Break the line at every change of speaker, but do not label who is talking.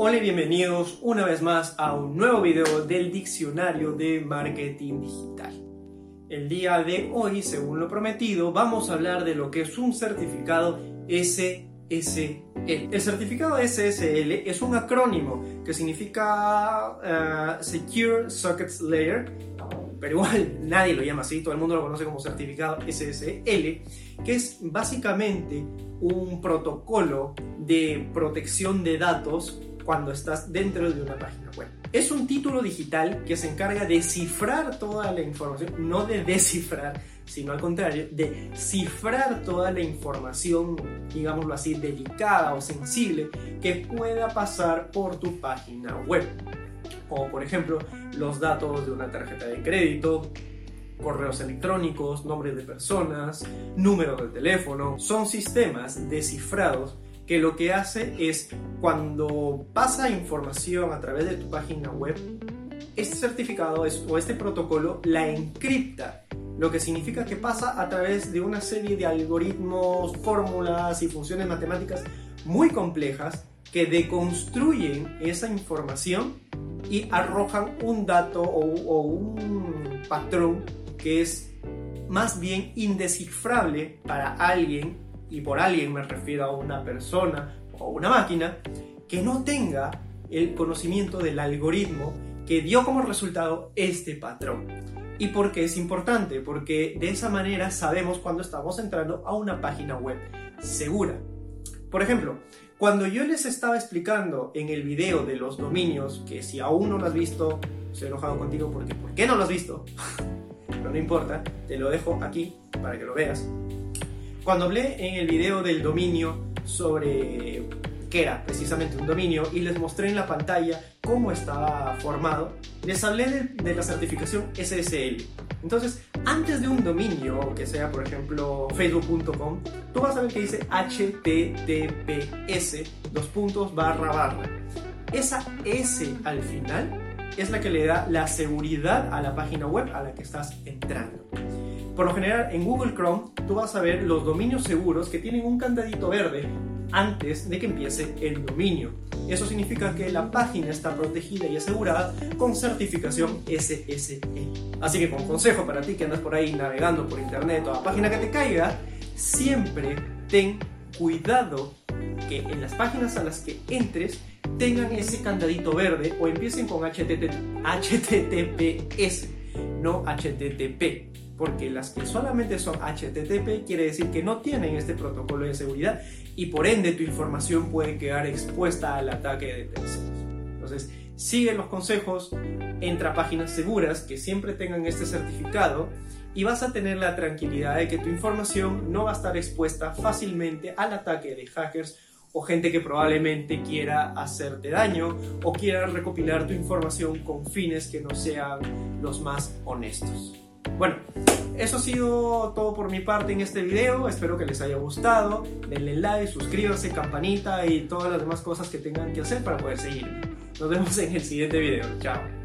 Hola y bienvenidos una vez más a un nuevo video del diccionario de marketing digital. El día de hoy, según lo prometido, vamos a hablar de lo que es un certificado SSL. El certificado SSL es un acrónimo que significa eh, Secure Sockets Layer, pero igual nadie lo llama así, todo el mundo lo conoce como certificado SSL, que es básicamente un protocolo de protección de datos cuando estás dentro de una página web. Es un título digital que se encarga de cifrar toda la información, no de descifrar, sino al contrario, de cifrar toda la información, digámoslo así, delicada o sensible que pueda pasar por tu página web. Como por ejemplo los datos de una tarjeta de crédito, correos electrónicos, nombres de personas, números de teléfono. Son sistemas descifrados que lo que hace es cuando pasa información a través de tu página web, este certificado o este protocolo la encripta, lo que significa que pasa a través de una serie de algoritmos, fórmulas y funciones matemáticas muy complejas que deconstruyen esa información y arrojan un dato o, o un patrón que es más bien indescifrable para alguien y por alguien me refiero a una persona o una máquina, que no tenga el conocimiento del algoritmo que dio como resultado este patrón. ¿Y por qué es importante? Porque de esa manera sabemos cuando estamos entrando a una página web segura. Por ejemplo, cuando yo les estaba explicando en el video de los dominios, que si aún no lo has visto, estoy enojado contigo porque ¿por qué no lo has visto? Pero no importa, te lo dejo aquí para que lo veas. Cuando hablé en el video del dominio sobre qué era precisamente un dominio y les mostré en la pantalla cómo estaba formado, les hablé de, la certificación SSL. Entonces, antes de un dominio, que sea por ejemplo facebook.com, tú vas a ver que dice HTTPS, dos puntos barra barra. Esa S al final es la que le da la seguridad a la página web a la que estás entrando. Por lo general, en Google Chrome tú vas a ver los dominios seguros que tienen un candadito verde antes de que empiece el dominio. Eso significa que la página está protegida y asegurada con certificación SSL. Así que con consejo para ti que andas por ahí navegando por internet o a página que te caiga, siempre ten cuidado que en las páginas a las que entres tengan ese candadito verde o empiecen con HTTPS, no HTTP porque las que solamente son HTTP quiere decir que no tienen este protocolo de seguridad y por ende tu información puede quedar expuesta al ataque de terceros. Entonces, sigue los consejos, entra a páginas seguras que siempre tengan este certificado y vas a tener la tranquilidad de que tu información no va a estar expuesta fácilmente al ataque de hackers o gente que probablemente quiera hacerte daño o quiera recopilar tu información con fines que no sean los más honestos. Bueno, eso ha sido todo por mi parte en este video. Espero que les haya gustado. Denle like, suscríbanse, campanita y todas las demás cosas que tengan que hacer para poder seguir. Nos vemos en el siguiente video. Chao.